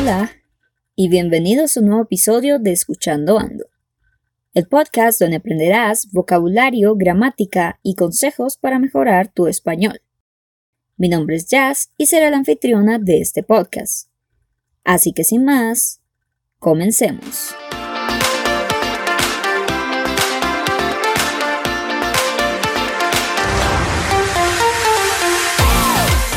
Hola y bienvenidos a un nuevo episodio de Escuchando Ando, el podcast donde aprenderás vocabulario, gramática y consejos para mejorar tu español. Mi nombre es Jazz y seré la anfitriona de este podcast. Así que sin más, comencemos.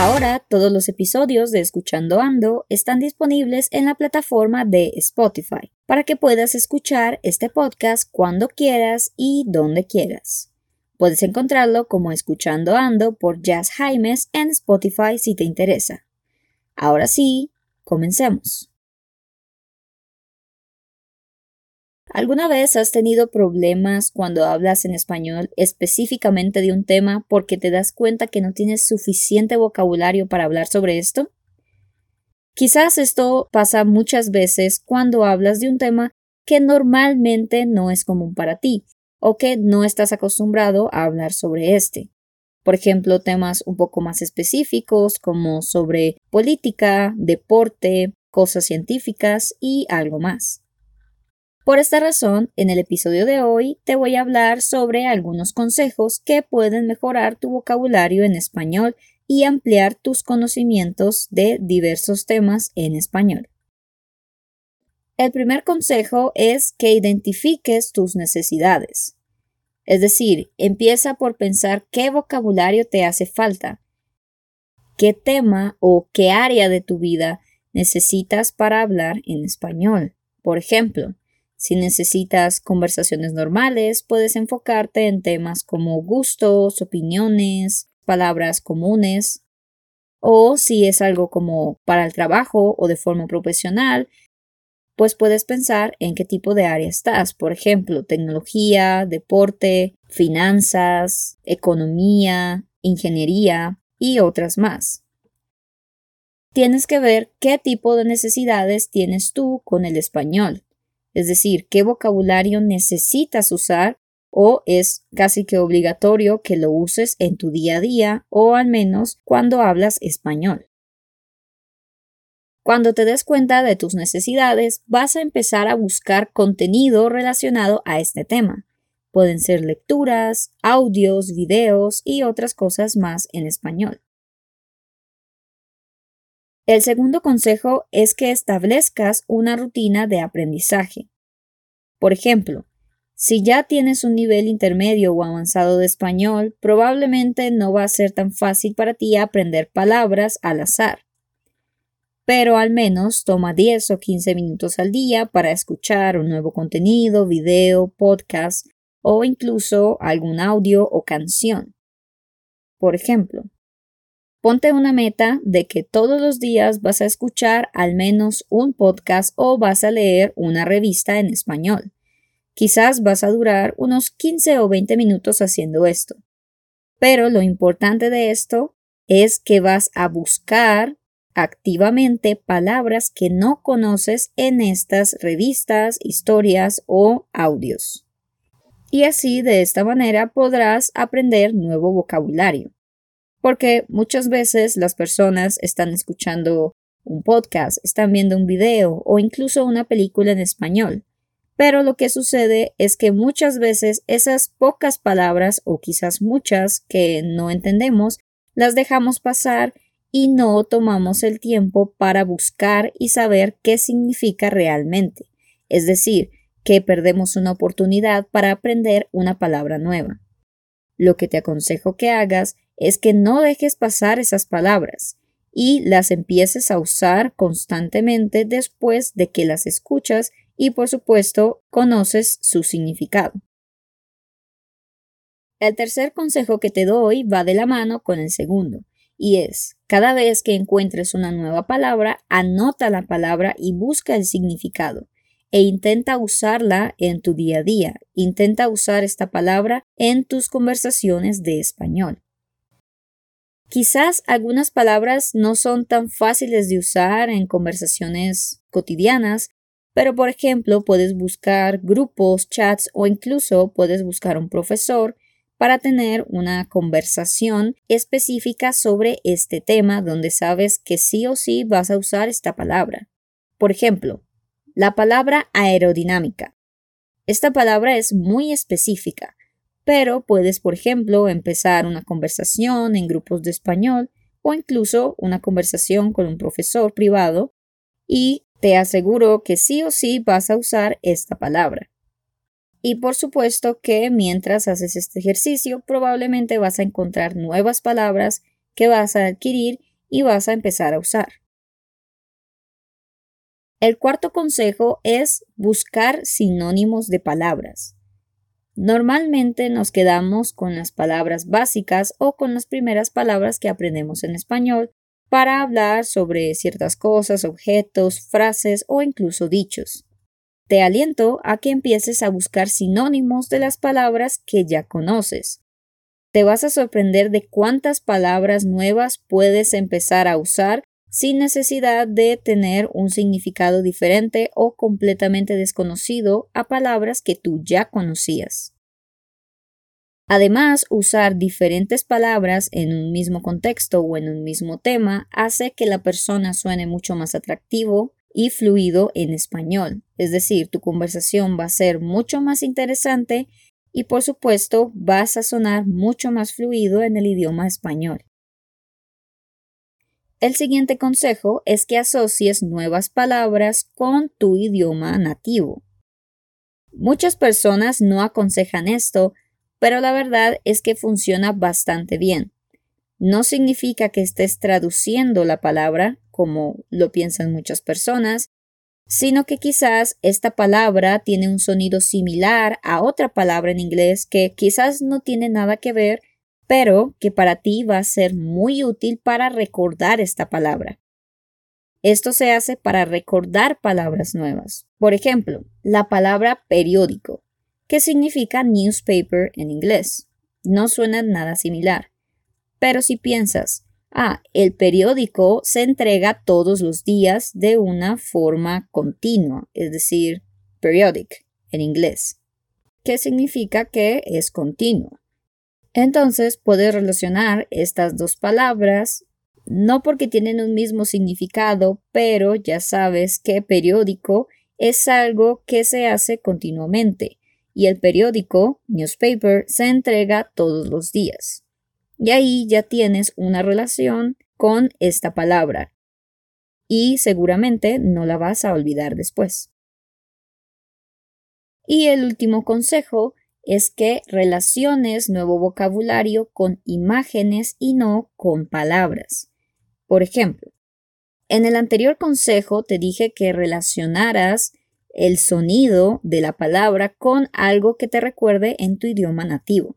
Ahora todos los episodios de Escuchando Ando están disponibles en la plataforma de Spotify para que puedas escuchar este podcast cuando quieras y donde quieras. Puedes encontrarlo como Escuchando Ando por Jazz Jaimes en Spotify si te interesa. Ahora sí, comencemos. ¿Alguna vez has tenido problemas cuando hablas en español específicamente de un tema porque te das cuenta que no tienes suficiente vocabulario para hablar sobre esto? Quizás esto pasa muchas veces cuando hablas de un tema que normalmente no es común para ti o que no estás acostumbrado a hablar sobre este. Por ejemplo, temas un poco más específicos como sobre política, deporte, cosas científicas y algo más. Por esta razón, en el episodio de hoy te voy a hablar sobre algunos consejos que pueden mejorar tu vocabulario en español y ampliar tus conocimientos de diversos temas en español. El primer consejo es que identifiques tus necesidades. Es decir, empieza por pensar qué vocabulario te hace falta, qué tema o qué área de tu vida necesitas para hablar en español. Por ejemplo, si necesitas conversaciones normales, puedes enfocarte en temas como gustos, opiniones, palabras comunes. O si es algo como para el trabajo o de forma profesional, pues puedes pensar en qué tipo de área estás. Por ejemplo, tecnología, deporte, finanzas, economía, ingeniería y otras más. Tienes que ver qué tipo de necesidades tienes tú con el español es decir, qué vocabulario necesitas usar o es casi que obligatorio que lo uses en tu día a día o al menos cuando hablas español. Cuando te des cuenta de tus necesidades, vas a empezar a buscar contenido relacionado a este tema. Pueden ser lecturas, audios, videos y otras cosas más en español. El segundo consejo es que establezcas una rutina de aprendizaje. Por ejemplo, si ya tienes un nivel intermedio o avanzado de español, probablemente no va a ser tan fácil para ti aprender palabras al azar. Pero al menos toma 10 o 15 minutos al día para escuchar un nuevo contenido, video, podcast o incluso algún audio o canción. Por ejemplo, Ponte una meta de que todos los días vas a escuchar al menos un podcast o vas a leer una revista en español. Quizás vas a durar unos 15 o 20 minutos haciendo esto. Pero lo importante de esto es que vas a buscar activamente palabras que no conoces en estas revistas, historias o audios. Y así de esta manera podrás aprender nuevo vocabulario porque muchas veces las personas están escuchando un podcast, están viendo un video o incluso una película en español. Pero lo que sucede es que muchas veces esas pocas palabras o quizás muchas que no entendemos las dejamos pasar y no tomamos el tiempo para buscar y saber qué significa realmente. Es decir, que perdemos una oportunidad para aprender una palabra nueva. Lo que te aconsejo que hagas es que no dejes pasar esas palabras y las empieces a usar constantemente después de que las escuchas y por supuesto conoces su significado. El tercer consejo que te doy va de la mano con el segundo, y es, cada vez que encuentres una nueva palabra, anota la palabra y busca el significado, e intenta usarla en tu día a día, intenta usar esta palabra en tus conversaciones de español. Quizás algunas palabras no son tan fáciles de usar en conversaciones cotidianas, pero por ejemplo puedes buscar grupos, chats o incluso puedes buscar un profesor para tener una conversación específica sobre este tema donde sabes que sí o sí vas a usar esta palabra. Por ejemplo, la palabra aerodinámica. Esta palabra es muy específica, pero puedes, por ejemplo, empezar una conversación en grupos de español o incluso una conversación con un profesor privado y te aseguro que sí o sí vas a usar esta palabra. Y por supuesto que mientras haces este ejercicio probablemente vas a encontrar nuevas palabras que vas a adquirir y vas a empezar a usar. El cuarto consejo es buscar sinónimos de palabras. Normalmente nos quedamos con las palabras básicas o con las primeras palabras que aprendemos en español para hablar sobre ciertas cosas, objetos, frases o incluso dichos. Te aliento a que empieces a buscar sinónimos de las palabras que ya conoces. Te vas a sorprender de cuántas palabras nuevas puedes empezar a usar sin necesidad de tener un significado diferente o completamente desconocido a palabras que tú ya conocías. Además, usar diferentes palabras en un mismo contexto o en un mismo tema hace que la persona suene mucho más atractivo y fluido en español. Es decir, tu conversación va a ser mucho más interesante y por supuesto vas a sonar mucho más fluido en el idioma español. El siguiente consejo es que asocies nuevas palabras con tu idioma nativo. Muchas personas no aconsejan esto, pero la verdad es que funciona bastante bien. No significa que estés traduciendo la palabra, como lo piensan muchas personas, sino que quizás esta palabra tiene un sonido similar a otra palabra en inglés que quizás no tiene nada que ver pero que para ti va a ser muy útil para recordar esta palabra. Esto se hace para recordar palabras nuevas. Por ejemplo, la palabra periódico, que significa newspaper en inglés. No suena nada similar. Pero si piensas, ah, el periódico se entrega todos los días de una forma continua, es decir, periodic en inglés, que significa que es continuo. Entonces puedes relacionar estas dos palabras, no porque tienen un mismo significado, pero ya sabes que periódico es algo que se hace continuamente y el periódico, newspaper, se entrega todos los días. Y ahí ya tienes una relación con esta palabra y seguramente no la vas a olvidar después. Y el último consejo es que relaciones nuevo vocabulario con imágenes y no con palabras. Por ejemplo, en el anterior consejo te dije que relacionaras el sonido de la palabra con algo que te recuerde en tu idioma nativo.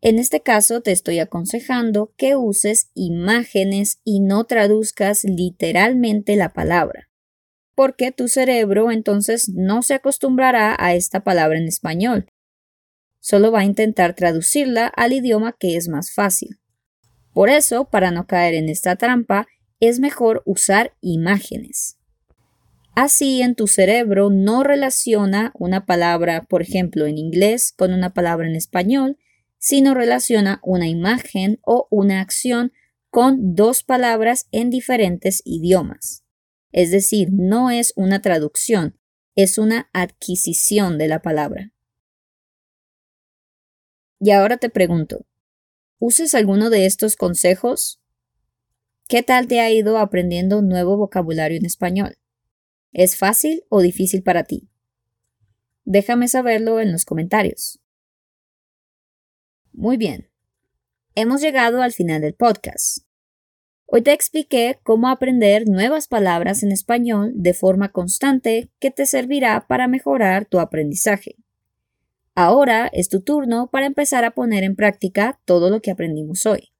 En este caso te estoy aconsejando que uses imágenes y no traduzcas literalmente la palabra porque tu cerebro entonces no se acostumbrará a esta palabra en español. Solo va a intentar traducirla al idioma que es más fácil. Por eso, para no caer en esta trampa, es mejor usar imágenes. Así en tu cerebro no relaciona una palabra, por ejemplo, en inglés con una palabra en español, sino relaciona una imagen o una acción con dos palabras en diferentes idiomas. Es decir, no es una traducción, es una adquisición de la palabra. Y ahora te pregunto, ¿uses alguno de estos consejos? ¿Qué tal te ha ido aprendiendo nuevo vocabulario en español? ¿Es fácil o difícil para ti? Déjame saberlo en los comentarios. Muy bien. Hemos llegado al final del podcast. Hoy te expliqué cómo aprender nuevas palabras en español de forma constante que te servirá para mejorar tu aprendizaje. Ahora es tu turno para empezar a poner en práctica todo lo que aprendimos hoy.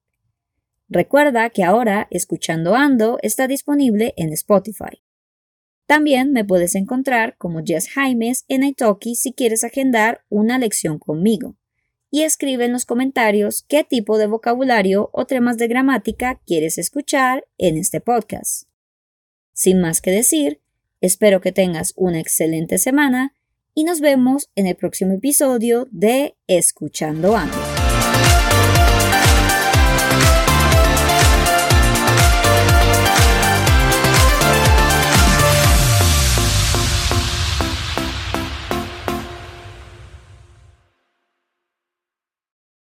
Recuerda que ahora Escuchando Ando está disponible en Spotify. También me puedes encontrar como Jess Jaimes en Italki si quieres agendar una lección conmigo y escribe en los comentarios qué tipo de vocabulario o temas de gramática quieres escuchar en este podcast. Sin más que decir, espero que tengas una excelente semana y nos vemos en el próximo episodio de Escuchando Ando.